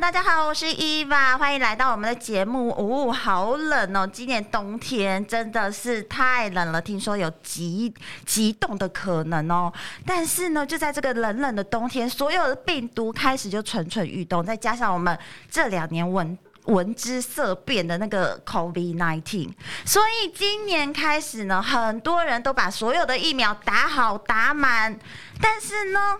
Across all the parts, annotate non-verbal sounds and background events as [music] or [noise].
大家好，我是伊娃，欢迎来到我们的节目。哦，好冷哦，今年冬天真的是太冷了，听说有极极冻的可能哦。但是呢，就在这个冷冷的冬天，所有的病毒开始就蠢蠢欲动，再加上我们这两年闻闻之色变的那个 COVID-19，所以今年开始呢，很多人都把所有的疫苗打好打满，但是呢，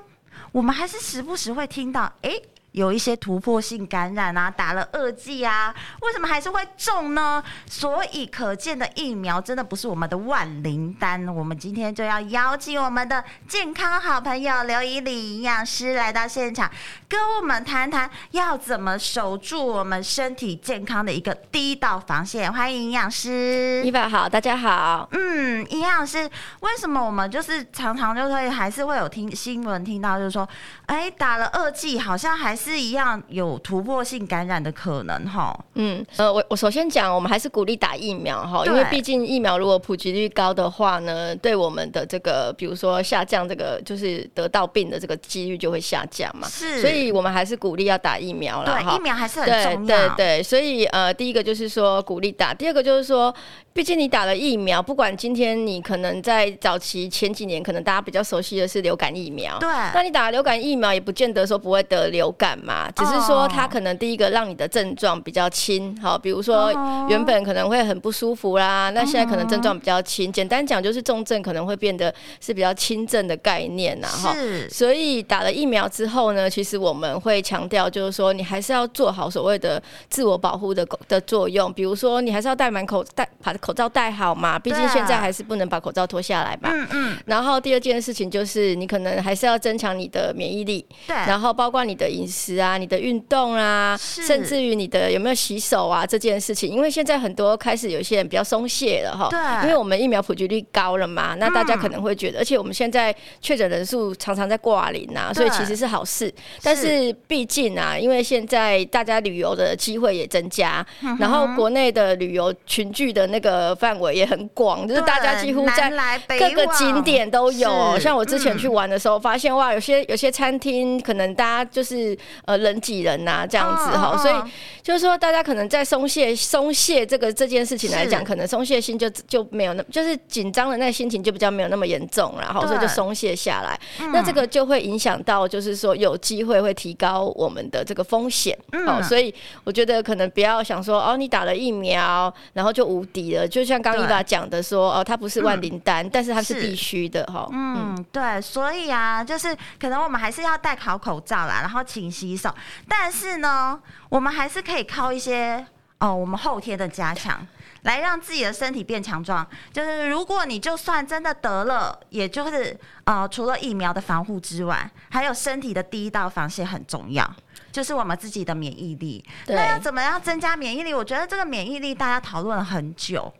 我们还是时不时会听到，哎。有一些突破性感染啊，打了二剂啊，为什么还是会中呢？所以可见的疫苗真的不是我们的万灵丹。我们今天就要邀请我们的健康好朋友刘以礼营养师来到现场，跟我们谈谈要怎么守住我们身体健康的一个第一道防线。欢迎营养师，伊娃好，大家好。嗯，营养师，为什么我们就是常常就会还是会有听新闻听到，就是说，哎，打了二剂好像还。是一样有突破性感染的可能哈。嗯，呃，我我首先讲，我们还是鼓励打疫苗哈，因为毕竟疫苗如果普及率高的话呢，对我们的这个，比如说下降这个就是得到病的这个几率就会下降嘛。是，所以我们还是鼓励要打疫苗了。对，疫苗还是很重要。对对对，所以呃，第一个就是说鼓励打，第二个就是说。毕竟你打了疫苗，不管今天你可能在早期前几年，可能大家比较熟悉的是流感疫苗。对。那你打了流感疫苗，也不见得说不会得流感嘛，只是说它可能第一个让你的症状比较轻，好，比如说原本可能会很不舒服啦，那现在可能症状比较轻。简单讲就是重症可能会变得是比较轻症的概念呐，哈。是。所以打了疫苗之后呢，其实我们会强调就是说，你还是要做好所谓的自我保护的的作用，比如说你还是要戴满口戴把。口罩戴好嘛，毕竟现在还是不能把口罩脱下来嘛。嗯嗯。然后第二件事情就是，你可能还是要增强你的免疫力。对。然后包括你的饮食啊、你的运动啊，甚至于你的有没有洗手啊这件事情，因为现在很多开始有些人比较松懈了哈。对。因为我们疫苗普及率高了嘛，那大家可能会觉得，而且我们现在确诊人数常常在挂零啊，所以其实是好事。但是毕竟啊，因为现在大家旅游的机会也增加，然后国内的旅游群聚的那个。呃，范围也很广，就是大家几乎在各个景点都有。像我之前去玩的时候，发现哇，有些有些餐厅可能大家就是呃人挤人呐这样子哈，所以就是说大家可能在松懈松懈这个这件事情来讲，可能松懈心就就没有那，就是紧张的那心情就比较没有那么严重，然后所以就松懈下来。那这个就会影响到，就是说有机会会提高我们的这个风险。哦，所以我觉得可能不要想说哦，你打了疫苗，然后就无敌了。就像刚伊娃讲的说，哦，它不是万灵丹，嗯，但是它是必须的哈。嗯，对，所以啊，就是可能我们还是要戴好口罩啦，然后勤洗手。但是呢，我们还是可以靠一些哦，我们后天的加强，来让自己的身体变强壮。就是如果你就算真的得了，也就是呃，除了疫苗的防护之外，还有身体的第一道防线很重要。就是我们自己的免疫力，那要怎么样增加免疫力？我觉得这个免疫力大家讨论了很久，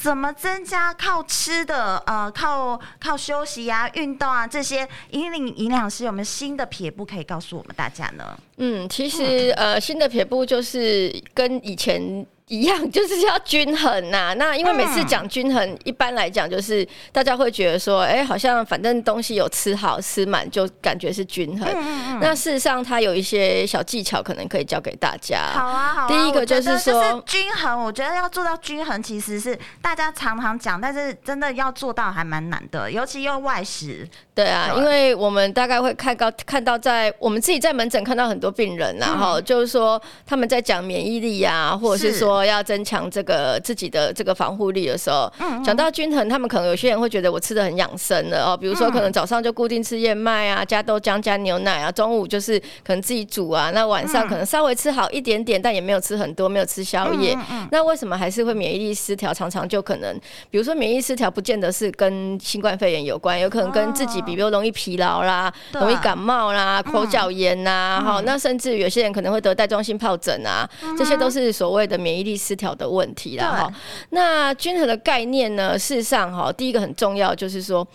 怎么增加？靠吃的，呃，靠靠休息啊，运动啊，这些。引领营养师有没有新的撇步可以告诉我们大家呢？嗯，其实呃，新的撇步就是跟以前。一样，就是要均衡呐、啊。[laughs] 那因为每次讲均衡，嗯、一般来讲就是大家会觉得说，哎、欸，好像反正东西有吃好吃满，就感觉是均衡。嗯、那事实上，它有一些小技巧，可能可以教给大家。好啊，好啊。第一个就是说是均衡，我觉得要做到均衡，其实是大家常常讲，但是真的要做到还蛮难的，尤其用外食。对啊，因为我们大概会看到看到在我们自己在门诊看到很多病人然后、嗯、就是说他们在讲免疫力啊，或者是说。要增强这个自己的这个防护力的时候，讲到均衡，他们可能有些人会觉得我吃的很养生了哦，比如说可能早上就固定吃燕麦啊，加豆浆加牛奶啊，中午就是可能自己煮啊，那晚上可能稍微吃好一点点，但也没有吃很多，没有吃宵夜。那为什么还是会免疫力失调？常常就可能，比如说免疫失调，不见得是跟新冠肺炎有关，有可能跟自己比如容易疲劳啦，容易感冒啦，口角炎呐，好，那甚至有些人可能会得带状性疱疹啊，这些都是所谓的免疫力失调的问题啦哈。那均衡的概念呢？事实上哈，第一个很重要就是说，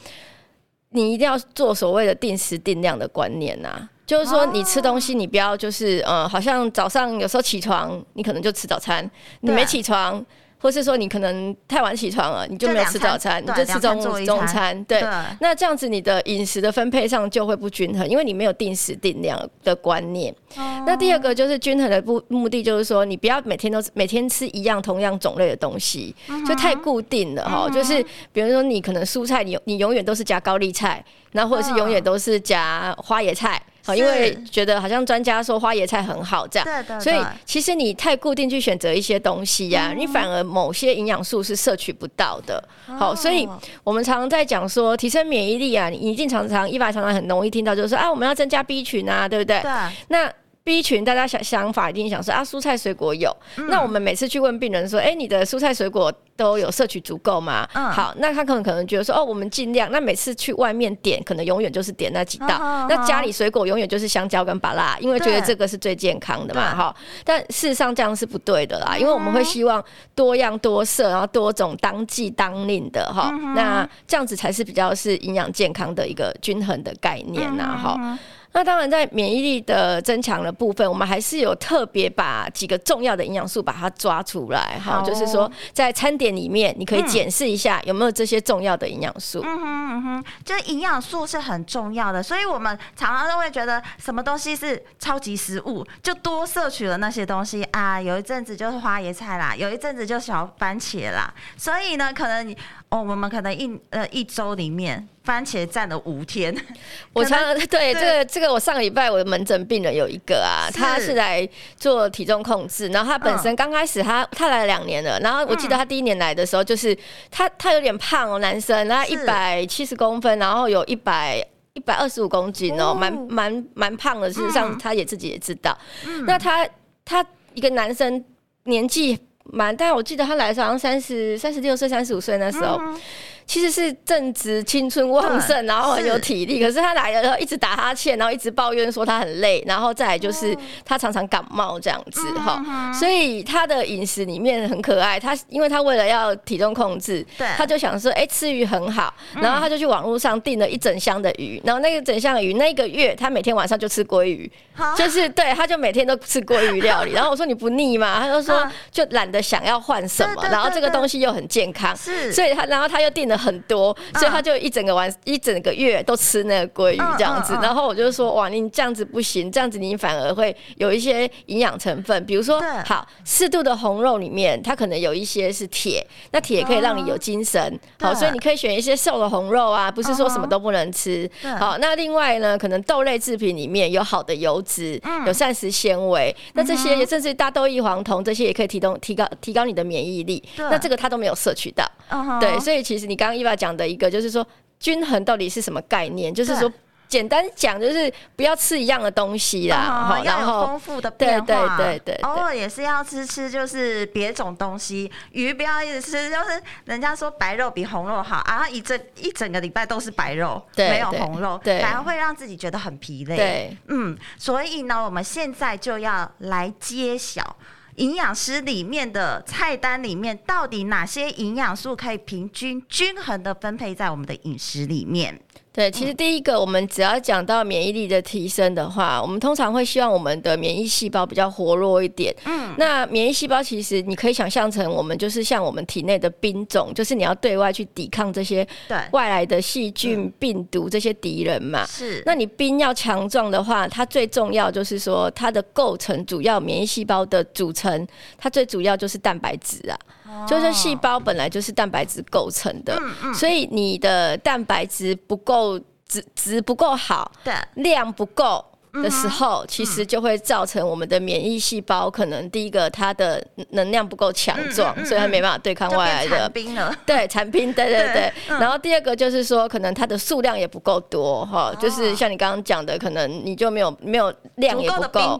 你一定要做所谓的定时定量的观念呐。就是说，你吃东西，你不要就是呃，好像早上有时候起床，你可能就吃早餐，你没起床。或是说你可能太晚起床了，你就没有吃早餐，你就吃中午中餐。对，那这样子你的饮食的分配上就会不均衡，因为你没有定时定量的观念。那第二个就是均衡的目目的，就是说你不要每天都每天吃一样同样种类的东西，就太固定了哈。就是比如说你可能蔬菜，你你永远都是加高丽菜，然后或者是永远都是加花椰菜。好，因为觉得好像专家说花椰菜很好，这样，对对对，所以其实你太固定去选择一些东西呀、啊，嗯、你反而某些营养素是摄取不到的。好，所以我们常常在讲说提升免疫力啊，你一定常常、一般常常很容易听到就是说啊，我们要增加 B 群啊，对不对？对。那 B 群，大家想想法一定想说啊，蔬菜水果有。嗯、那我们每次去问病人说，哎、欸，你的蔬菜水果都有摄取足够吗？嗯、好，那他可能可能觉得说，哦，我们尽量。那每次去外面点，可能永远就是点那几道。哦、那家里水果永远就是香蕉跟芭拉，因为觉得这个是最健康的嘛，哈。但事实上这样是不对的啦，因为我们会希望多样多色，然后多种当季当令的哈。嗯、那这样子才是比较是营养健康的一个均衡的概念呐，哈。嗯那当然，在免疫力的增强的部分，我们还是有特别把几个重要的营养素把它抓出来，哈，哦、就是说在餐点里面，你可以检视一下有没有这些重要的营养素。嗯哼嗯哼，这营养素是很重要的，所以我们常常都会觉得什么东西是超级食物，就多摄取了那些东西啊。有一阵子就是花椰菜啦，有一阵子就小番茄啦，所以呢，可能哦，我们可能一呃一周里面。番茄占了五天，[laughs] 我常常对这个这个，我上个礼拜我的门诊病人有一个啊，他是来做体重控制，然后他本身刚开始他他来两年了，然后我记得他第一年来的时候，就是他他有点胖哦，男生，然后一百七十公分，然后有一百一百二十五公斤哦，蛮蛮蛮胖的，事实上他也自己也知道。那他他一个男生年纪蛮，但我记得他来的时候好像三十三十六岁、三十五岁那时候。其实是正值青春旺盛，然后很有体力。可是他来了然后一直打哈欠，然后一直抱怨说他很累，然后再来就是他常常感冒这样子哈。所以他的饮食里面很可爱，他因为他为了要体重控制，对他就想说，哎，吃鱼很好，然后他就去网络上订了一整箱的鱼，然后那个整箱的鱼那个月他每天晚上就吃鲑鱼，就是对，他就每天都吃鲑鱼料理。[laughs] 然后我说你不腻吗？他就说就懒得想要换什么，然后这个东西又很健康，是所以他然后他又订了。很多，所以他就一整个晚一整个月都吃那个鲑鱼这样子，然后我就说哇，你这样子不行，这样子你反而会有一些营养成分，比如说好适度的红肉里面，它可能有一些是铁，那铁可以让你有精神，好，所以你可以选一些瘦的红肉啊，不是说什么都不能吃。好，那另外呢，可能豆类制品里面有好的油脂，有膳食纤维，那这些也甚至大豆异黄酮这些也可以提供提高提高你的免疫力，那这个它都没有摄取到，对，所以其实你刚。伊娃讲的一个就是说，均衡到底是什么概念？就是说，简单讲就是不要吃一样的东西啦，然后丰富的变化，对对对对，偶尔也是要吃吃，就是别种东西。鱼不要一直吃，就是人家说白肉比红肉好，然后一整一整个礼拜都是白肉，没有红肉，反而会让自己觉得很疲累。对，嗯，所以呢，我们现在就要来揭晓。营养师里面的菜单里面，到底哪些营养素可以平均均衡的分配在我们的饮食里面？对，其实第一个，我们只要讲到免疫力的提升的话，我们通常会希望我们的免疫细胞比较活络一点。嗯，那免疫细胞其实你可以想象成，我们就是像我们体内的兵种，就是你要对外去抵抗这些外来的细菌、病毒这些敌人嘛。是，那你兵要强壮的话，它最重要就是说它的构成主要免疫细胞的组成，它最主要就是蛋白质啊。就是细胞本来就是蛋白质构成的，嗯嗯，所以你的蛋白质不够，质质不够好，对，量不够。的时候，其实就会造成我们的免疫细胞可能第一个它的能量不够强壮，所以它没办法对抗外来的。对，残兵，对对对。然后第二个就是说，可能它的数量也不够多哈，就是像你刚刚讲的，可能你就没有没有量也不够。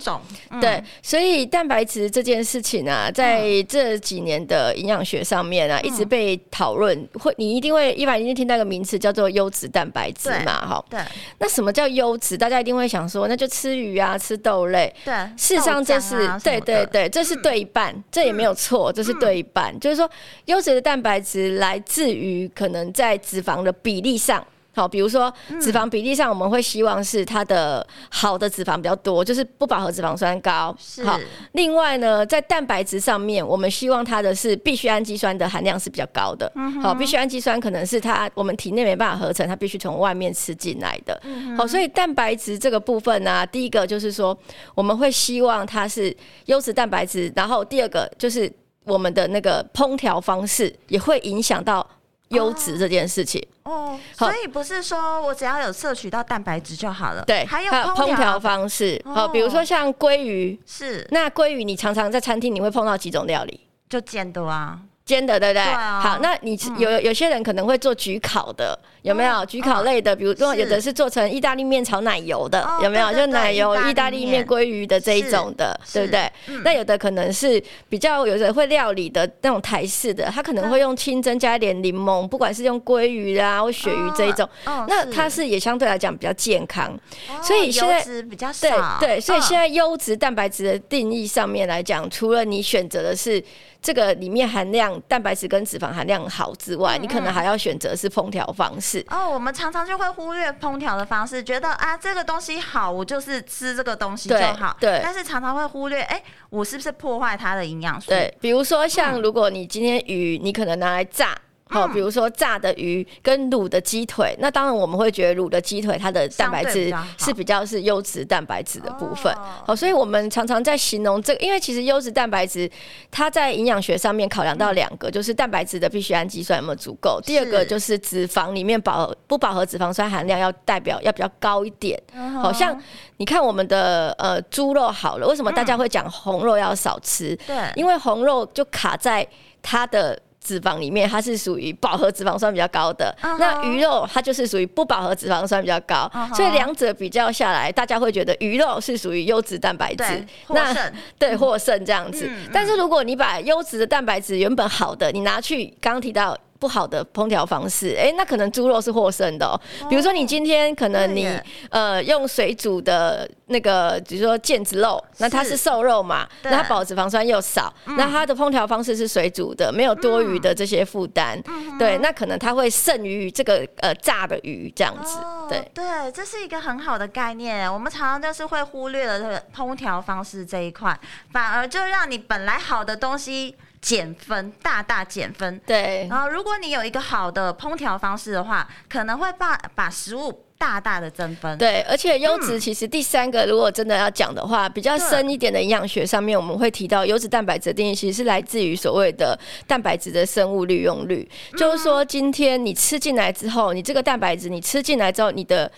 对，所以蛋白质这件事情啊，在这几年的营养学上面啊，一直被讨论。会，你一定会一般一定听到一个名词叫做优质蛋白质嘛，哈。对。那什么叫优质？大家一定会想说，那。就吃鱼啊，吃豆类。对，事实上这是对对对，这是对一半，这也没有错，这是对一半。就是说，优质的蛋白质来自于可能在脂肪的比例上。好，比如说脂肪比例上，我们会希望是它的好的脂肪比较多，就是不饱和脂肪酸高。是。好，另外呢，在蛋白质上面，我们希望它的是必需氨基酸的含量是比较高的。嗯。好，必需氨基酸可能是它我们体内没办法合成，它必须从外面吃进来的。嗯。好，所以蛋白质这个部分呢，第一个就是说我们会希望它是优质蛋白质，然后第二个就是我们的那个烹调方式也会影响到。优质这件事情。哦，所以不是说我只要有摄取到蛋白质就好了，对，还有烹调。方式，好，比如说像鲑鱼，是。那鲑鱼，你常常在餐厅你会碰到几种料理，就煎的啊。煎的对不对？对啊、好，那你有有些人可能会做焗烤的，有没有？焗烤类的，比如说有的是做成意大利面炒奶油的，有没有？就奶油意大利面鲑鱼的这一种的，对不对？那有的可能是比较有人会料理的那种台式的，他可能会用清蒸加一点柠檬，不管是用鲑鱼啊或鳕鱼这一种，那它是也相对来讲比较健康。所以现在比较少，对对，所以现在优质蛋白质的定义上面来讲，除了你选择的是。这个里面含量蛋白质跟脂肪含量好之外，嗯嗯，你可能还要选择是烹调方式。哦，我们常常就会忽略烹调的方式，觉得啊这个东西好，我就是吃这个东西就好。对。对，但是常常会忽略，哎，我是不是破坏它的营养素？对，比如说像如果你今天鱼，你可能拿来炸。好，比如说炸的鱼跟卤的鸡腿，那当然我们会觉得卤的鸡腿它的蛋白质是比较是优质蛋白质的部分。好，所以我们常常在形容这个，因为其实优质蛋白质它在营养学上面考量到两个，就是蛋白质的必需氨基酸有没有足够，第二个就是脂肪里面饱不饱和脂肪酸含量要代表要比较高一点。好像你看我们的呃猪肉好了，为什么大家会讲红肉要少吃？对，因为红肉就卡在它的。脂肪里面，它是属于饱和脂肪酸比较高的。Uh huh. 那鱼肉它就是属于不饱和脂肪酸比较高，uh huh. 所以两者比较下来，大家会觉得鱼肉是属于优质蛋白质。那对获胜这样子。嗯、但是如果你把优质的蛋白质原本好的，你拿去刚刚提到。不好的烹调方式，哎、欸，那可能猪肉是获胜的哦。比如说，你今天可能你呃用水煮的那个，比如说腱子肉，那它是瘦肉嘛，那它饱脂肪酸又少，那它的烹调方式是水煮的，没有多余的这些负担，对，那可能它会胜于这个呃炸的鱼这样子。对对，这是一个很好的概念。我们常常就是会忽略了这个烹调方式这一块，反而就让你本来好的东西。减分，大大减分。对，然后如果你有一个好的烹调方式的话，可能会把把食物大大的增分。对，而且优质其实第三个，如果真的要讲的话，嗯、比较深一点的营养学上面，我们会提到优质蛋白质的定义，其实是来自于所谓的蛋白质的生物利用率，嗯、就是说今天你吃进来之后，你这个蛋白质你吃进来之后，你的。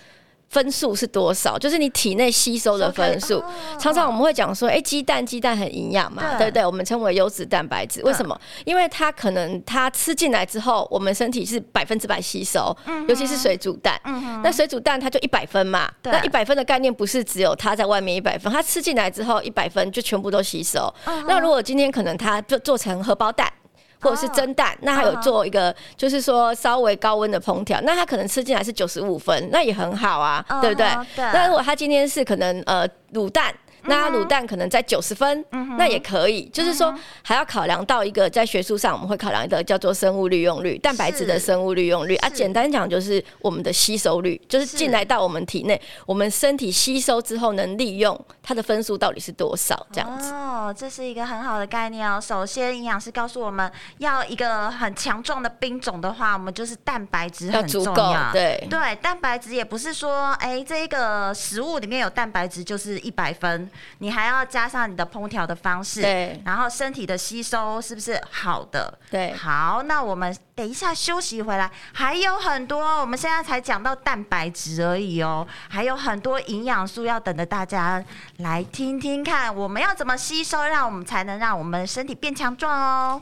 分数是多少？就是你体内吸收的分数。Oh, 常常我们会讲说，哎、欸，鸡蛋鸡蛋很营养嘛，对，对不对？我们称为优质蛋白质。为什么？因为它可能它吃进来之后，我们身体是百分之百吸收，嗯、尤其是水煮蛋。那水煮蛋它就一百分嘛，对那一百分的概念不是只有它在外面一百分，它吃进来之后一百分就全部都吸收。嗯、那如果今天可能它就做成荷包蛋。或者是蒸蛋，那还有做一个，就是说稍微高温的烹调，那他可能吃进来是九十五分，那也很好啊，对不对？那如果他今天是可能呃卤蛋。那卤蛋可能在九十分，嗯，那也可以。就是说，还要考量到一个在学术上我们会考量一个叫做生物利用率，蛋白质的生物利用率啊。简单讲就是我们的吸收率，就是进来到我们体内，我们身体吸收之后能利用它的分数到底是多少？这样子。哦，这是一个很好的概念哦。首先，营养师告诉我们要一个很强壮的兵种的话，我们就是蛋白质很重要。要对对，蛋白质也不是说，哎，这一个食物里面有蛋白质就是一百分，你还要加上你的烹调的方式，对，然后身体的吸收是不是好的？对，好，那我们等一下休息回来，还有很多，我们现在才讲到蛋白质而已哦，还有很多营养素要等着大家来听听看，我们要怎么吸收，让我们才能让我们身体变强壮哦。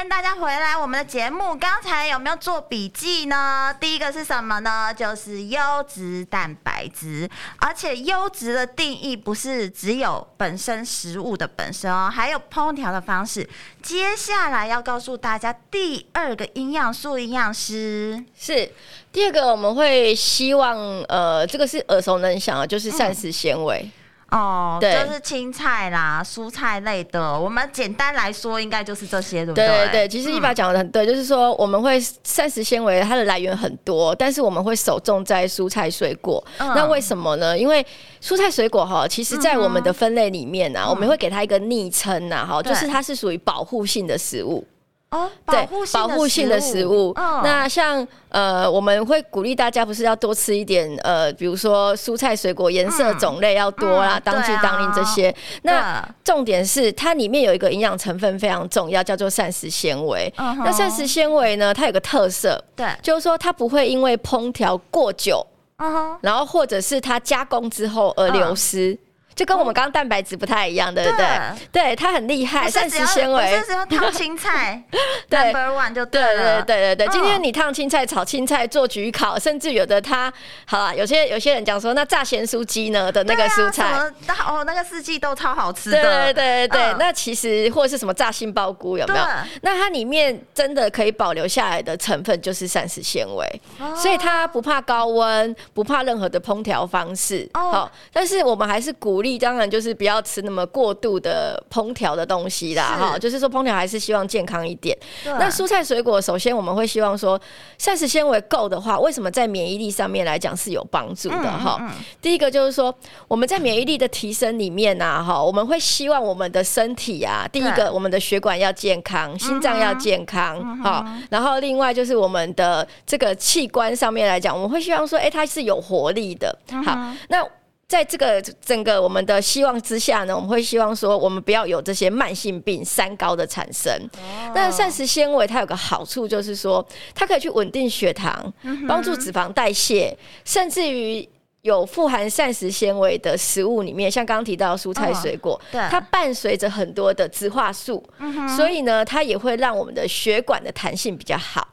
欢迎大家回来，我们的节目刚才有没有做笔记呢？第一个是什么呢？就是优质蛋白质，而且优质的定义不是只有本身食物的本身哦，还有烹调的方式。接下来要告诉大家第二个营养素，营养师是第二个，我们会希望呃，这个是耳熟能详的，就是膳食纤维。嗯哦，对，就是青菜啦、蔬菜类的。我们简单来说，应该就是这些，对不对？对对对，其实一把讲的很对，嗯、就是说我们会膳食纤维它的来源很多，但是我们会首重在蔬菜水果。嗯、那为什么呢？因为蔬菜水果哈，其实在我们的分类里面呢、啊，嗯、我们会给它一个昵称呐，哈，就是它是属于保护性的食物。哦，对，保护性的食物。哦、那像呃，我们会鼓励大家不是要多吃一点呃，比如说蔬菜水果颜色种类要多啦，嗯嗯、当季当令这些。啊、那重点是它里面有一个营养成分非常重要，叫做膳食纤维。嗯、那膳食纤维呢，它有个特色，对，就是说它不会因为烹调过久，嗯、哼然后或者是它加工之后而流失。嗯就跟我们刚刚蛋白质不太一样，对不对？对，它很厉害，膳食纤维。我是只要烫青菜，[laughs] Number One 就对了。对对对对，今天你烫青菜、炒青菜、做焗烤，甚至有的它，好了，有些有些人讲说，那炸咸酥鸡呢的那个蔬菜，哦，那个四季豆超好吃的。对对对对，那其实或者是什么炸杏鲍菇有没有？那它里面真的可以保留下来的成分就是膳食纤维，所以它不怕高温，不怕任何的烹调方式。哦，但是我们还是鼓励。当然就是不要吃那么过度的烹调的东西啦，哈，就是说烹调还是希望健康一点。那蔬菜水果，首先我们会希望说膳食纤维够的话，为什么在免疫力上面来讲是有帮助的？哈、嗯，嗯嗯、第一个就是说我们在免疫力的提升里面呢、啊，哈，我们会希望我们的身体啊，第一个我们的血管要健康，心脏要健康，哈、嗯，然后另外就是我们的这个器官上面来讲，我们会希望说，哎、欸，它是有活力的。好，那。在这个整个我们的希望之下呢，我们会希望说，我们不要有这些慢性病、三高的产生。那膳食纤维它有个好处，就是说它可以去稳定血糖，帮助脂肪代谢，甚至于有富含膳食纤维的食物里面，像刚刚提到的蔬菜水果，它伴随着很多的植化素，所以呢，它也会让我们的血管的弹性比较好。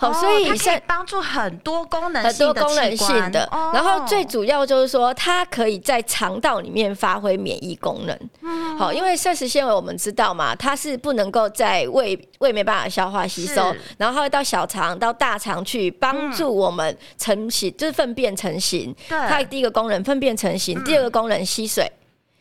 好，所以它可以帮助很多功能很多功能性的，然后最主要就是说，它可以在肠道里面发挥免疫功能。好，因为膳食纤维我们知道嘛，它是不能够在胃胃没办法消化吸收，然后它会到小肠到大肠去帮助我们成型，就是粪便成型。它第一个功能粪便成型，第二个功能吸水。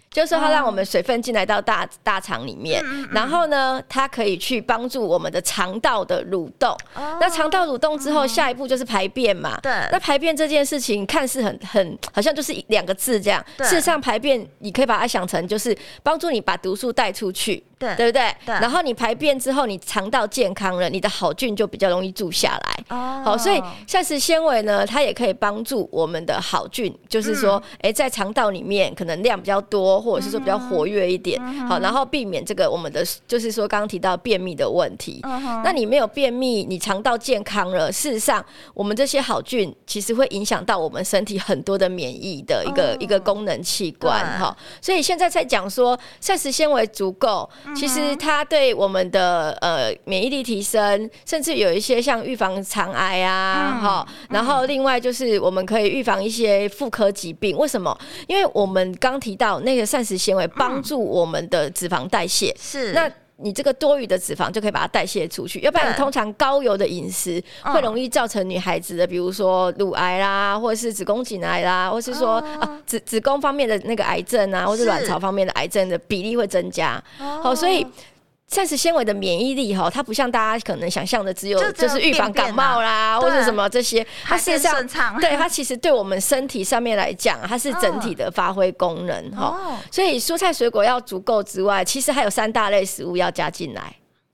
就是说，它让我们水分进来到大大肠里面，然后呢，它可以去帮助我们的肠道的蠕动。那肠道蠕动之后，下一步就是排便嘛。对。那排便这件事情看似很很好像就是两个字这样，事实上排便你可以把它想成就是帮助你把毒素带出去。对，对不对？对。然后你排便之后，你肠道健康了，你的好菌就比较容易住下来。哦。好，所以膳食纤维呢，它也可以帮助我们的好菌，就是说，哎、嗯，在肠道里面可能量比较多，或者是说比较活跃一点。嗯、好，然后避免这个我们的，就是说刚刚提到便秘的问题。嗯、那你没有便秘，你肠道健康了，事实上，我们这些好菌其实会影响到我们身体很多的免疫的一个、嗯、一个功能器官。哈，所以现在在讲说膳食纤维足够。其实它对我们的呃免疫力提升，甚至有一些像预防肠癌啊，哈、嗯，然后另外就是我们可以预防一些妇科疾病。为什么？因为我们刚提到那个膳食纤维帮助我们的脂肪代谢，是那。你这个多余的脂肪就可以把它代谢出去，要不然你通常高油的饮食会容易造成女孩子的，比如说乳癌啦，或者是子宫颈癌啦，或是说啊子子宫方面的那个癌症啊，或是卵巢方面的癌症的比例会增加。好，所以。膳食纤维的免疫力哈，它不像大家可能想象的，只有就是预防感冒啦，或者什么这些。它事实上，对它其实对我们身体上面来讲，它是整体的发挥功能哈。所以蔬菜水果要足够之外，其实还有三大类食物要加进来。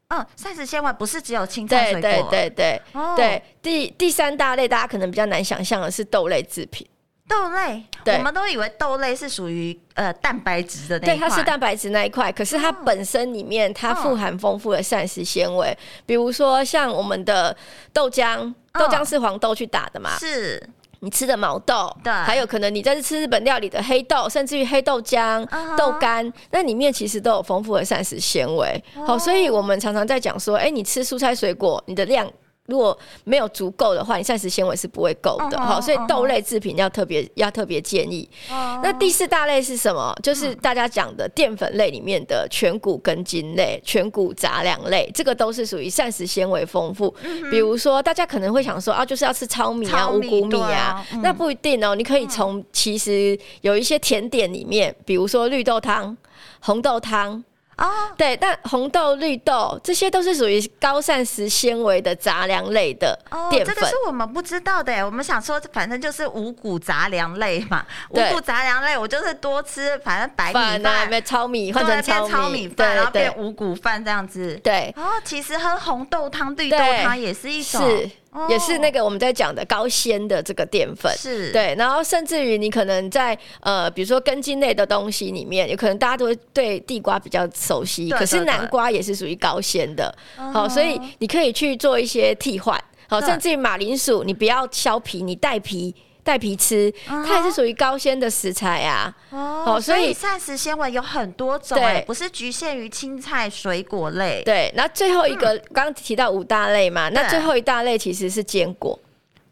嗯，膳食纤维不是只有青菜水果。对对对对对，第第三大类大家可能比较难想象的是豆类制品。豆类，我们都以为豆类是属于呃蛋白质的那一，对，它是蛋白质那一块。可是它本身里面它富含丰富的膳食纤维，比如说像我们的豆浆，豆浆是黄豆去打的嘛，是你吃的毛豆，对，还有可能你在吃日本料理的黑豆，甚至于黑豆浆、豆干，那里面其实都有丰富的膳食纤维。好，所以我们常常在讲说，哎，你吃蔬菜水果，你的量。如果没有足够的话，你膳食纤维是不会够的，好、uh -huh, uh -huh.，所以豆类制品要特别要特别建议。Uh -huh. 那第四大类是什么？就是大家讲的淀粉类里面的全谷根茎类、全谷杂粮类，这个都是属于膳食纤维丰富。Uh. 比如说，大家可能会想说啊，就是要吃糙米啊、五谷米啊，啊，那不一定哦。你可以从其实有一些甜点里面，比如说绿豆汤、红豆汤。哦、oh.，对，但红豆、绿豆这些都是属于高膳食纤维的杂粮类的淀粉。Oh, 这个是我们不知道的，我们想说，反正就是五谷杂粮类嘛。五谷杂粮类，我就是多吃，反正白米饭、啊、糙米换成糙米，糙米饭，然后变五谷饭这样子。对，哦，其实喝红豆汤、绿豆汤也是一种。是也是那个我们在讲的高纤的这个淀粉，是。对，然后甚至于你可能在呃，比如说根茎类的东西里面，有可能大家都会对地瓜比较熟悉，可是南瓜也是属于高纤的，好，所以你可以去做一些替换，好，甚至于马铃薯，你不要削皮，你带皮。带皮吃，它也是属于高纤的食材啊。哦，所以膳食纤维有很多种，对，不是局限于青菜水果类。对，那最后一个刚刚提到五大类嘛，那最后一大类其实是坚果。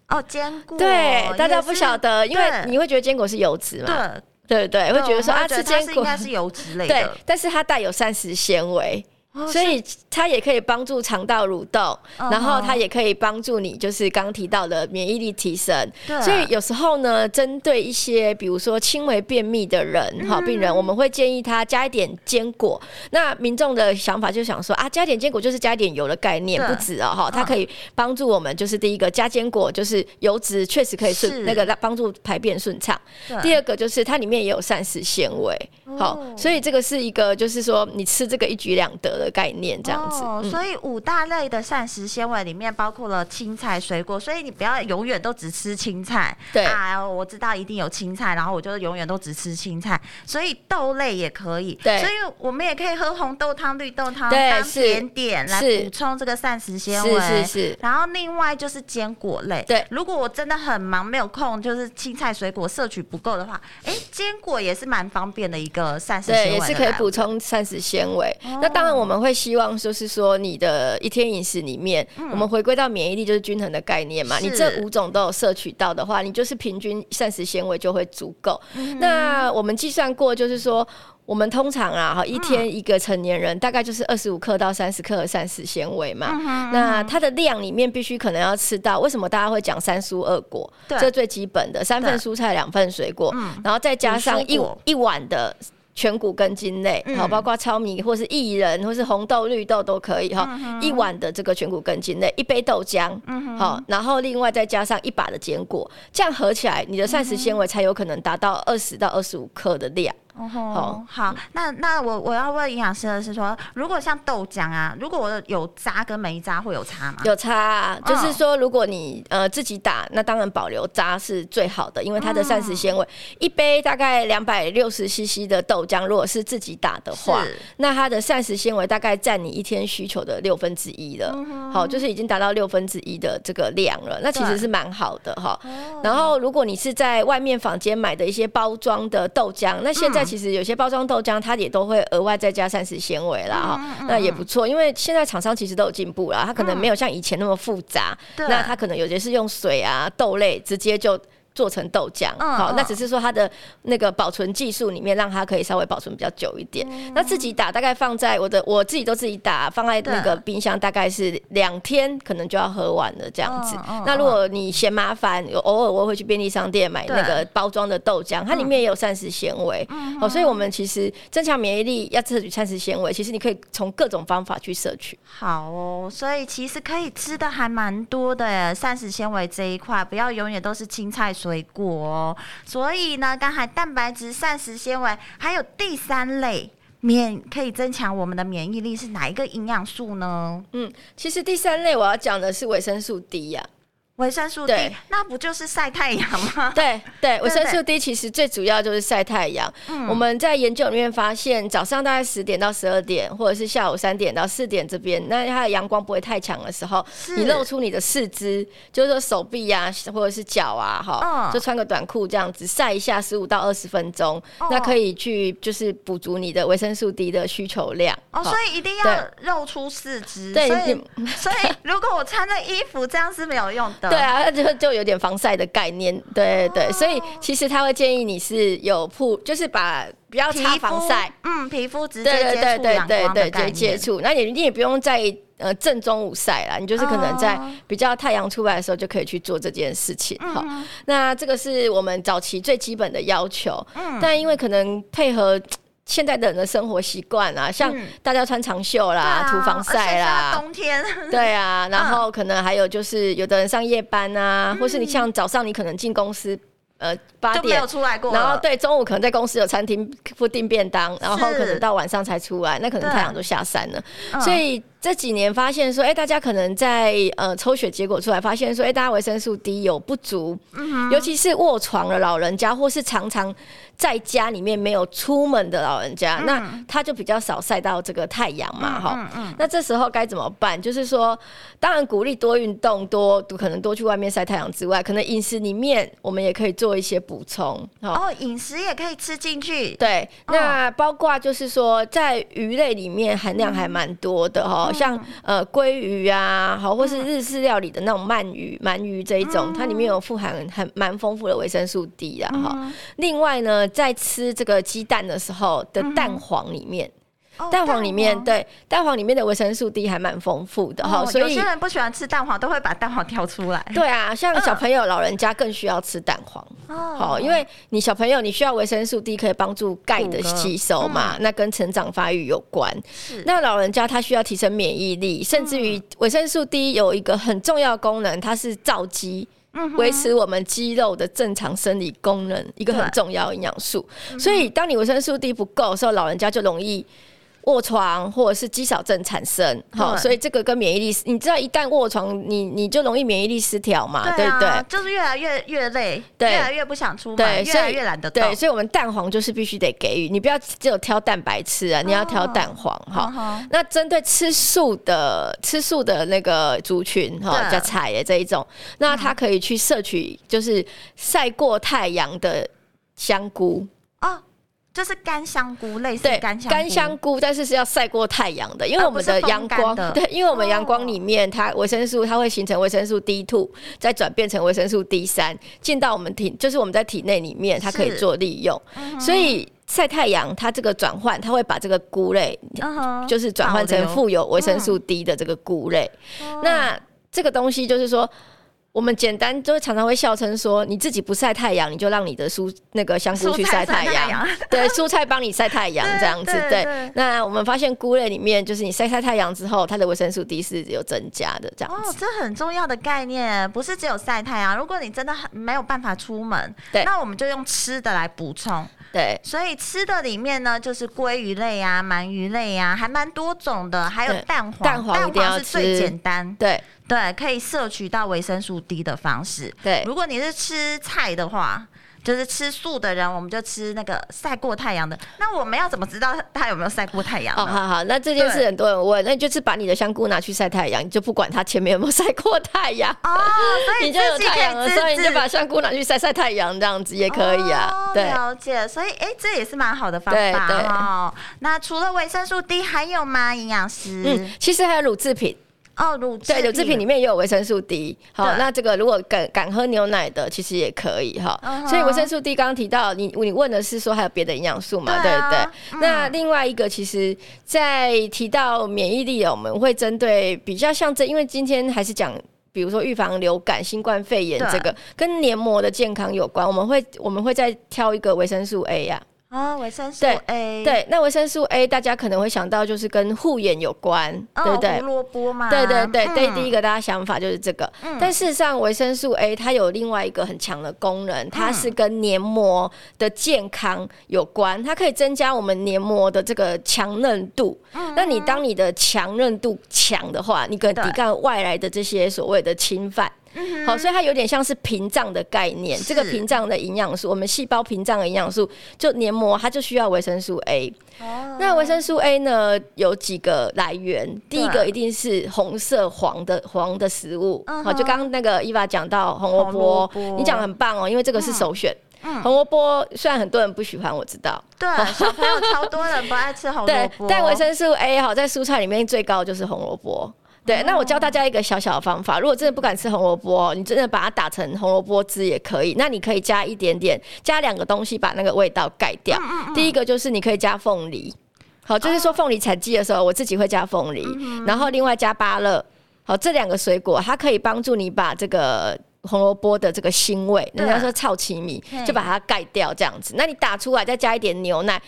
哦，坚果。对，大家不晓得，因为你会觉得坚果是油脂嘛？对对对，会觉得说啊，吃坚果应该是油脂类的，[laughs] 对，但是它带有膳食纤维。所以它也可以帮助肠道蠕动，然后它也可以帮助你，就是刚提到的免疫力提升。所以有时候呢，针对一些比如说轻微便秘的人哈，病人，我们会建议他加一点坚果。那民众的想法就想说啊，加点坚果就是加一点油的概念，不止哦哈，它可以帮助我们，就是第一个加坚果就是油脂确实可以顺那个帮助排便顺畅。第二个就是它里面也有膳食纤维，好，所以这个是一个就是说你吃这个一举两得的概念这样子，哦，所以五大类的膳食纤维里面包括了青菜、水果，所以你不要永远都只吃青菜。对啊，我知道一定有青菜，然后我就永远都只吃青菜。所以豆类也可以，对，所以我们也可以喝红豆汤、绿豆汤当甜点来补充这个膳食纤维。是是是。然后另外就是坚果类，对，如果我真的很忙没有空，就是青菜、水果摄取不够的话，哎，坚果也是蛮方便的一个膳食纤维，也是可以补充膳食纤维。哦。那当然我们。我们会希望就是说，你的一天饮食里面，嗯，我们回归到免疫力就是均衡的概念嘛。你这五种都有摄取到的话，你就是平均膳食纤维就会足够，嗯。那我们计算过，就是说，我们通常啊，哈，一天一个成年人大概就是二十五克到三十克的膳食纤维嘛，嗯。那它的量里面必须可能要吃到，为什么大家会讲三蔬二果？对，这最基本的三份蔬菜，两份水果，然后再加上一一碗的。全谷根茎类，好，包括糙米或是薏仁或是红豆、绿豆都可以哈、嗯。一碗的这个全谷根茎类，一杯豆浆，好、嗯，然后另外再加上一把的坚果，这样合起来，你的膳食纤维才有可能达到二十到二十五克的量。哦吼，好，那那我我要问营养师的是说，如果像豆浆啊，如果我有渣跟没渣会有差吗？有差啊，就是说如果你呃自己打，那当然保留渣是最好的，因为它的膳食纤维，一杯大概两百六十 CC 的豆浆，如果是自己打的话，那它的膳食纤维大概占你一天需求的六分之一了，好，就是已经达到六分之一的这个量了，那其实是蛮好的哈。然后如果你是在外面坊间买的一些包装的豆浆，那现在其实有些包装豆浆，它也都会额外再加膳食纤维啦，哈、嗯，嗯、那也不错。因为现在厂商其实都有进步啦，它可能没有像以前那么复杂，嗯、那它可能有些是用水啊、豆类直接就。做成豆浆，好，那只是说它的那个保存技术里面，让它可以稍微保存比较久一点。那自己打大概放在我的，我自己都自己打，放在那个冰箱，大概是两天，可能就要喝完了这样子。那如果你嫌麻烦，有偶尔我会去便利商店买那个包装的豆浆，它里面也有膳食纤维。哦，所以我们其实增强免疫力要摄取膳食纤维，其实你可以从各种方法去摄取。好哦，所以其实可以吃的还蛮多的耶，膳食纤维这一块，不要永远都是青菜。水果哦，所以呢，刚才蛋白质、膳食纤维，还有第三类免可以增强我们的免疫力是哪一个营养素呢？嗯，其实第三类我要讲的是维生素 D 呀。维生素 D，对那不就是晒太阳吗？[laughs] 对对，维生素 D 其实最主要就是晒太阳。嗯，我们在研究里面发现，早上大概十点到十二点，或者是下午三点到四点这边，那它的阳光不会太强的时候，是你露出你的四肢，就是说手臂呀、啊，或者是脚啊，哈，就穿个短裤这样子晒一下十五到二十分钟，哦、那可以去就是补足你的维生素 D 的需求量。哦，所以一定要露出四肢。对，所以所以如果我穿着衣服，这样是没有用的。对啊，就就有点防晒的概念，对对，哦、所以其实他会建议你是有铺，就是把不要擦防晒，嗯，皮肤直接接触阳光的概念，对对对对对，直接接触，那你你也不用在呃正中午晒啦，你就是可能在比较太阳出来的时候就可以去做这件事情，好、嗯，那这个是我们早期最基本的要求，嗯，但因为可能配合。现在的人的生活习惯啊，像大家穿长袖啦、涂、嗯、防晒啦，冬天。[laughs] 对啊，然后可能还有就是有的人上夜班啊，嗯、或是你像早上你可能进公司。呃，八点有出来过，然后对，中午可能在公司有餐厅附订便当，然后可能到晚上才出来，那可能太阳都下山了。所以这几年发现说，哎，大家可能在呃抽血结果出来，发现说，哎，大家维生素 D 有不足，尤其是卧床的老人家，或是常常在家里面没有出门的老人家，那他就比较少晒到这个太阳嘛，哈。那这时候该怎么办？就是说，当然鼓励多运动，多可能多去外面晒太阳之外，可能饮食里面我们也可以做。一些补充哦，饮食也可以吃进去。对，那包括就是说，在鱼类里面含量还蛮多的哈，嗯、像呃鲑鱼啊，好，或是日式料理的那种鳗鱼、鳗鱼这一种，嗯、它里面有富含很蛮丰富的维生素 D 啊哈。嗯、另外呢，在吃这个鸡蛋的时候的蛋黄里面。蛋黄里面，对蛋黄里面的维生素 D 还蛮丰富的哈，所以有些人不喜欢吃蛋黄，都会把蛋黄挑出来。对啊，像小朋友、老人家更需要吃蛋黄哦，好，因为你小朋友你需要维生素 D 可以帮助钙的吸收嘛，那跟成长发育有关。是，那老人家他需要提升免疫力，甚至于维生素 D 有一个很重要的功能，它是造肌，维持我们肌肉的正常生理功能，一个很重要营养素。所以当你维生素 D 不够的时候，老人家就容易。卧床或者是肌少症产生，好，所以这个跟免疫力，你知道一旦卧床，你你就容易免疫力失调嘛，对不对？就是越来越越累，越来越不想出门，越来越懒得动。对，所以我们蛋黄就是必须得给予，你不要只有挑蛋白吃啊，你要挑蛋黄哈。那针对吃素的吃素的那个族群哈，叫菜的这一种，那它可以去摄取就是晒过太阳的香菇啊。就是干香菇，类似干香菇，干香菇，但是是要晒过太阳的，因为我们的阳光，对，因为我们阳光里面它维生素它会形成维生素 D two，再转变成维生素 D 三，进到我们体，就是我们在体内里面，它可以做利用，所以晒太阳它这个转换，它会把这个菇类，就是转换成富有维生素 D 的这个菇类，那这个东西就是说。我们简单就会常常会笑称说，你自己不晒太阳，你就让你的蔬那个香菇去晒太阳，[laughs] 对，蔬菜帮你晒太阳这样子，对，对。那我们发现菇类里面，就是你晒晒太阳之后，它的维生素 D 是有增加的这样子。哦，这很重要的概念，不是只有晒太阳。如果你真的很没有办法出门，对，那我们就用吃的来补充。对，所以吃的里面呢，就是鲑鱼类啊、鳗鱼类啊，还蛮多种的，还有蛋黄，蛋黄蛋黄是最简单。对。对，可以摄取到维生素 D 的方式。对，如果你是吃菜的话，就是吃素的人，我们就吃那个晒过太阳的。那我们要怎么知道他有没有晒过太阳？哦，好好，那这件事很多人问，那你就是把你的香菇拿去晒太阳，你就不管它前面有没有 [laughs] 晒过太阳哦，[laughs] 所以你就有太阳了，所以你就把香菇拿去晒晒太阳，这样子也可以啊。哦、对，了解。所以，哎，这也是蛮好的方法哦。那除了维生素 D 还有吗？营养师？嗯，其实还有乳制品。哦，乳对乳制品里面也有维生素 D，好，那这个如果敢敢喝牛奶的，其实也可以哈。Uh -huh. 所以维生素 D 刚刚提到，你你问的是说还有别的营养素嘛？对不对，对？嗯。那另外一个，其实在提到免疫力，我们会针对比较像这，因为今天还是讲，比如说预防流感、新冠肺炎这个跟黏膜的健康有关，我们会我们会再挑一个维生素 A 呀。哦，维生素 A，对，那维生素 A 大家可能会想到就是跟护眼有关，哦、对不对？胡萝卜嘛，对对对、嗯、对，第一个大家想法就是这个。嗯、但事实上，维生素 A 它有另外一个很强的功能，它是跟黏膜的健康有关，它可以增加我们黏膜的这个强韧度。嗯，那你当你的强韧度强的话，你可以抵抗外来的这些所谓的侵犯。嗯、好，所以它有点像是屏障的概念。这个屏障的营养素，我们细胞屏障的营养素，就黏膜，它就需要维生素 A。哦。那维生素 A 呢，有几个来源。第一个一定是红色黄的黄的食物。嗯。好，就刚刚那个伊娃讲到红萝卜，你讲得很棒哦，因为这个是首选。嗯。红萝卜虽然很多人不喜欢，我知道。对。小朋友超多人不爱吃红萝卜。[laughs] 对。但维生素 A 好，在蔬菜里面最高就是红萝卜。对，那我教大家一个小小的方法。如果真的不敢吃红萝卜，你真的把它打成红萝卜汁也可以。那你可以加一点点，加两个东西把那个味道盖掉。第一个就是你可以加凤梨，好，就是说凤梨产季的时候，我自己会加凤梨，然后另外加芭乐。好，这两个水果它可以帮助你把这个红萝卜的这个腥味，人家说炒奇米，就把它盖掉这样子。那你打出来再加一点牛奶，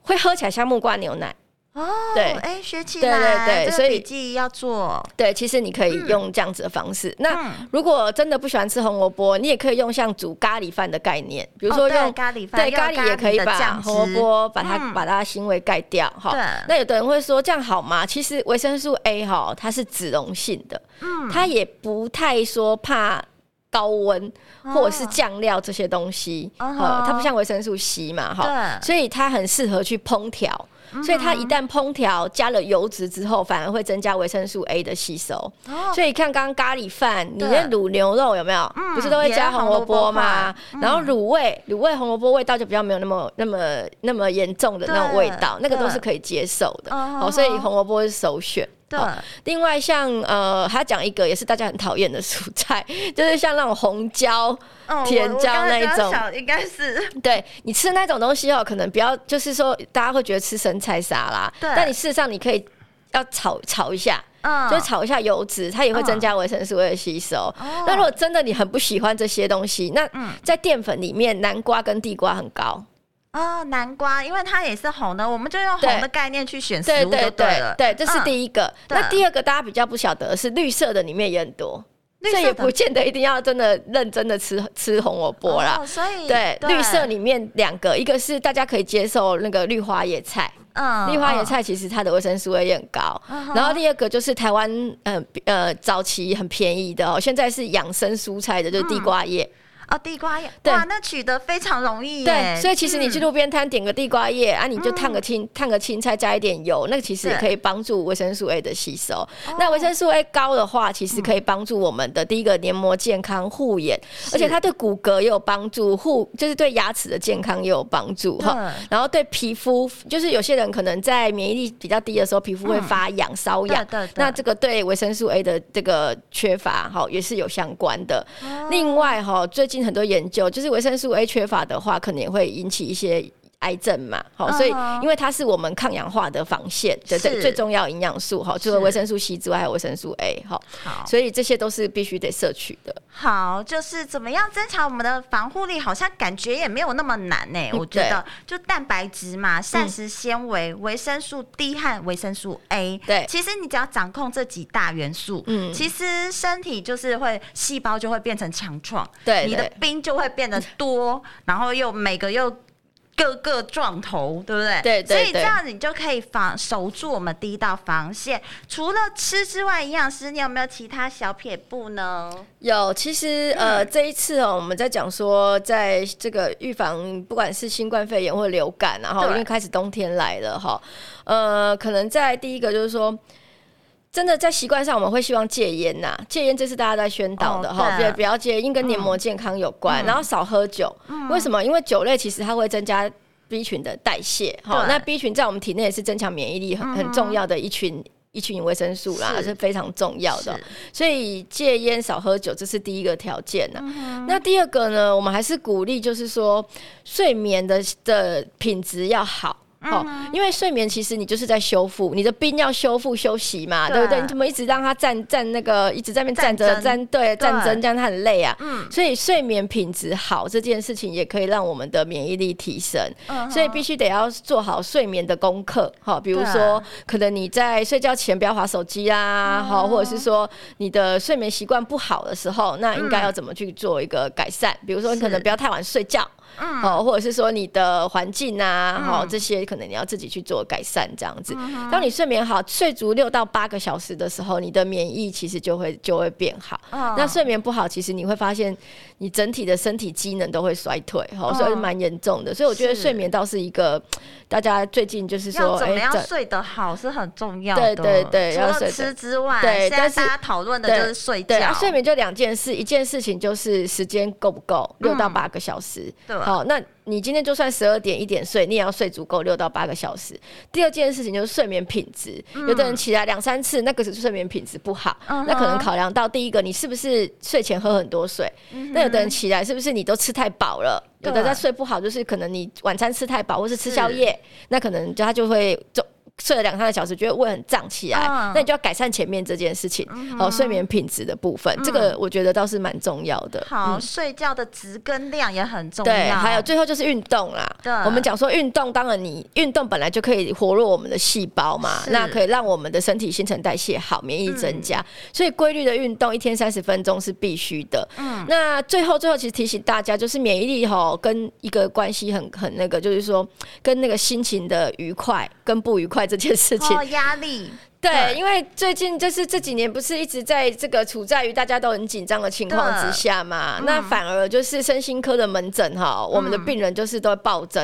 会喝起来像木瓜牛奶。哦，对，哎，学起来，对对对，所以笔记要做。对，其实你可以用这样子的方式。嗯、那如果真的不喜欢吃红萝卜，你也可以用像煮咖喱饭的概念，比如说用、哦、咖喱饭，对，咖喱也可以把红萝卜把它、嗯、把它腥味盖掉。哈，那有的人会说这样好吗？其实维生素 A 哈，它是脂溶性的，嗯，它也不太说怕高温或者是酱料这些东西，哦、它不像维生素 C 嘛，哈，所以它很适合去烹调。所以它一旦烹调加了油脂之后，反而会增加维生素 A 的吸收。哦、所以看刚刚咖喱饭，里面卤牛肉有没有？不是都会加红萝卜吗？然后卤味，卤味红萝卜味道就比较没有那么那么那么严重的那种味道，那个都是可以接受的。哦，所以红萝卜是首选。对，另外像呃，还要讲一个也是大家很讨厌的蔬菜，[laughs] 就是像那种红椒、甜椒那一种，应该是。对你吃那种东西哦，可能不要，就是说大家会觉得吃生菜沙拉，对，但你事实上你可以要炒炒一下，嗯，就是炒一下油脂，它也会增加维生素 A 的吸收。那如果真的你很不喜欢这些东西，那在淀粉里面，南瓜跟地瓜很高。哦，南瓜，因为它也是红的，我们就用红的概念去选食物就对了。对对对，对，这是第一个。嗯、那第二个大家比较不晓得的是绿色的里面也很多，这也不见得一定要真的认真的吃吃红萝卜啦。哦、所以对，对绿色里面两个，一个是大家可以接受那个绿花野菜，嗯，绿花野菜其实它的维生素 A 也很高。嗯、然后第二个就是台湾呃呃早期很便宜的哦，现在是养生蔬菜的，就是地瓜叶。嗯哦，地瓜叶，哇，那取得非常容易耶。对，所以其实你去路边摊点个地瓜叶、嗯、啊，你就烫个青烫个青菜，加一点油，那个其实也可以帮助维生素 A 的吸收。那维生素 A 高的话，其实可以帮助我们的第一个黏膜健康、护眼，而且它对骨骼也有帮助，护就是对牙齿的健康也有帮助哈。然后对皮肤，就是有些人可能在免疫力比较低的时候，皮肤会发痒、瘙、嗯、痒。那这个对维生素 A 的这个缺乏哈，也是有相关的。另外哈，最近很多研究就是维生素 A 缺乏的话，可能也会引起一些癌症嘛，好，所以因为它是我们抗氧化的防线，对对，最重要营养素哈，除了维生素 C 之外，还有维生素 A 哈，好，所以这些都是必须得摄取的。好，就是怎么样增强我们的防护力，好像感觉也没有那么难呢。我觉得就蛋白质嘛，膳食纤维、维生素 D 和维生素 A，对，其实你只要掌控这几大元素，嗯，其实身体就是会细胞就会变成强壮，对，你的兵就会变得多，然后又每个又。各个撞头，对不对？对，对，对，所以这样子你就可以防守住我们第一道防线。除了吃之外，营养师，你有没有其他小撇步呢？有，其实呃，这一次哦，我们在讲说，在这个预防不管是新冠肺炎或流感，然后因为开始冬天来了哈，呃，可能在第一个就是说。真的在习惯上，我们会希望戒烟呐，戒烟这是大家在宣导的哈，别不要戒，烟跟黏膜健康有关。然后少喝酒，为什么？因为酒类其实它会增加 B 群的代谢，哈，那 B 群在我们体内也是增强免疫力很很重要的一群一群维生素啦，是。非常重要的。所以戒烟少喝酒，这是第一个条件呢。那第二个呢，我们还是鼓励，就是说睡眠的的品质要好。好、哦，因为睡眠其实你就是在修复，你的兵要修复休息嘛，对，不对？你怎么一直让他站站那个，一直在那边站着站，对，战争这样他很累啊。嗯，所以睡眠品质好这件事情也可以让我们的免疫力提升，嗯、所以必须得要做好睡眠的功课。好、哦，比如说可能你在睡觉前不要划手机啊，好、嗯，或者是说你的睡眠习惯不好的时候，那应该要怎么去做一个改善？比如说你可能不要太晚睡觉。嗯，哦，或者是说你的环境啊，好、嗯，这些可能你要自己去做改善，这样子。嗯、当你睡眠好，睡足六到八个小时的时候，你的免疫其实就会就会变好。嗯、那睡眠不好，其实你会发现你整体的身体机能都会衰退，好、嗯，所以蛮严重的。所以我觉得睡眠倒是一个大家最近就是说，要怎么样睡得好是很重要的。对对对，除了吃之外，对，但是大家讨论的就是睡觉。对，对啊、睡眠就两件事，一件事情就是时间够不够，六到八个小时。对。好，那你今天就算十二点一点睡，你也要睡足够六到八个小时。第二件事情就是睡眠品质，嗯、有的人起来两三次，那个是睡眠品质不好，嗯、那可能考量到第一个，你是不是睡前喝很多水？嗯、那有的人起来是不是你都吃太饱了？有的在睡不好，就是可能你晚餐吃太饱，或是吃宵夜，那可能就他就会就。睡了两三个小时，觉得胃很胀起来，嗯、那你就要改善前面这件事情，好、睡眠品质的部分，嗯、这个我觉得倒是蛮重要的。好，嗯、睡觉的值跟量也很重要。对，还有最后就是运动啦。对，我们讲说运动，当然你运动本来就可以活络我们的细胞嘛，那可以让我们的身体新陈代谢好，免疫增加。嗯、所以规律的运动，一天三十分钟是必须的。嗯，那最后最后其实提醒大家，就是免疫力吼跟一个关系很很那个，就是说跟那个心情的愉快跟不愉快。这件事情，压力。对，因为最近就是这几年不是一直在这个处在于大家都很紧张的情况之下嘛，对那反而就是身心科的门诊哈，嗯、我们的病人就是都会暴增，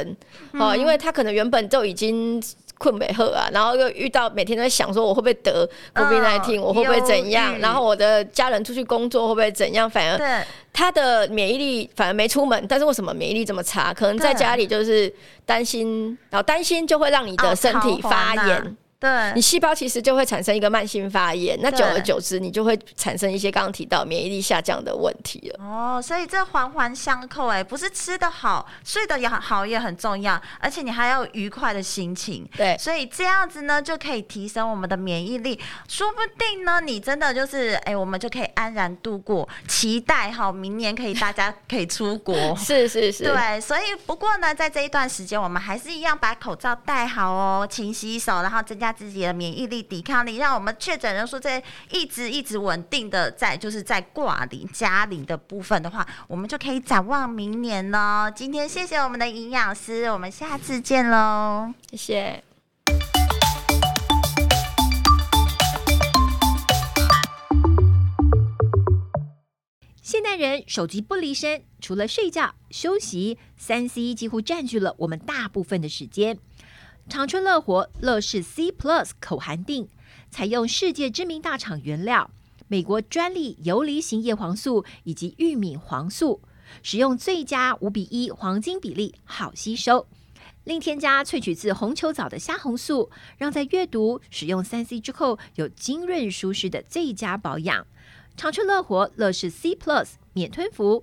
哦、嗯，因为他可能原本就已经困没喝啊，然后又遇到每天都在想说我会不会得 COVID-19，我会不会怎样，然后我的家人出去工作会不会怎样，反而他的免疫力反而没出门，但是为什么免疫力这么差？可能在家里就是担心，然后担心就会让你的身体发炎。对，你细胞其实就会产生一个慢性发炎，那久而久之，你就会产生一些刚刚提到免疫力下降的问题了。哦，所以这环环相扣，哎，不是吃的好、睡得也好也很重要，而且你还要愉快的心情。对，所以这样子呢，就可以提升我们的免疫力，说不定呢，你真的就是，哎，我们就可以安然度过，期待哈，明年可以大家可以出国。[laughs] 是是是，对，所以不过呢，在这一段时间，我们还是一样把口罩戴好哦，勤洗手，然后增加。自己的免疫力、抵抗力，让我们确诊人数在一直一直稳定的在，就是在挂零加零的部分的话，我们就可以展望明年呢。今天谢谢我们的营养师，我们下次见喽，谢谢。现代人手机不离身，除了睡觉、休息，三 C 几乎占据了我们大部分的时间。长春乐活乐视 C Plus 口含定，采用世界知名大厂原料，美国专利游离型叶黄素以及玉米黄素，使用最佳五比一黄金比例，好吸收。另添加萃取自红球藻的虾红素，让在阅读、使用三 C 之后有晶润舒适的最佳保养。长春乐活乐视 C Plus 免吞服。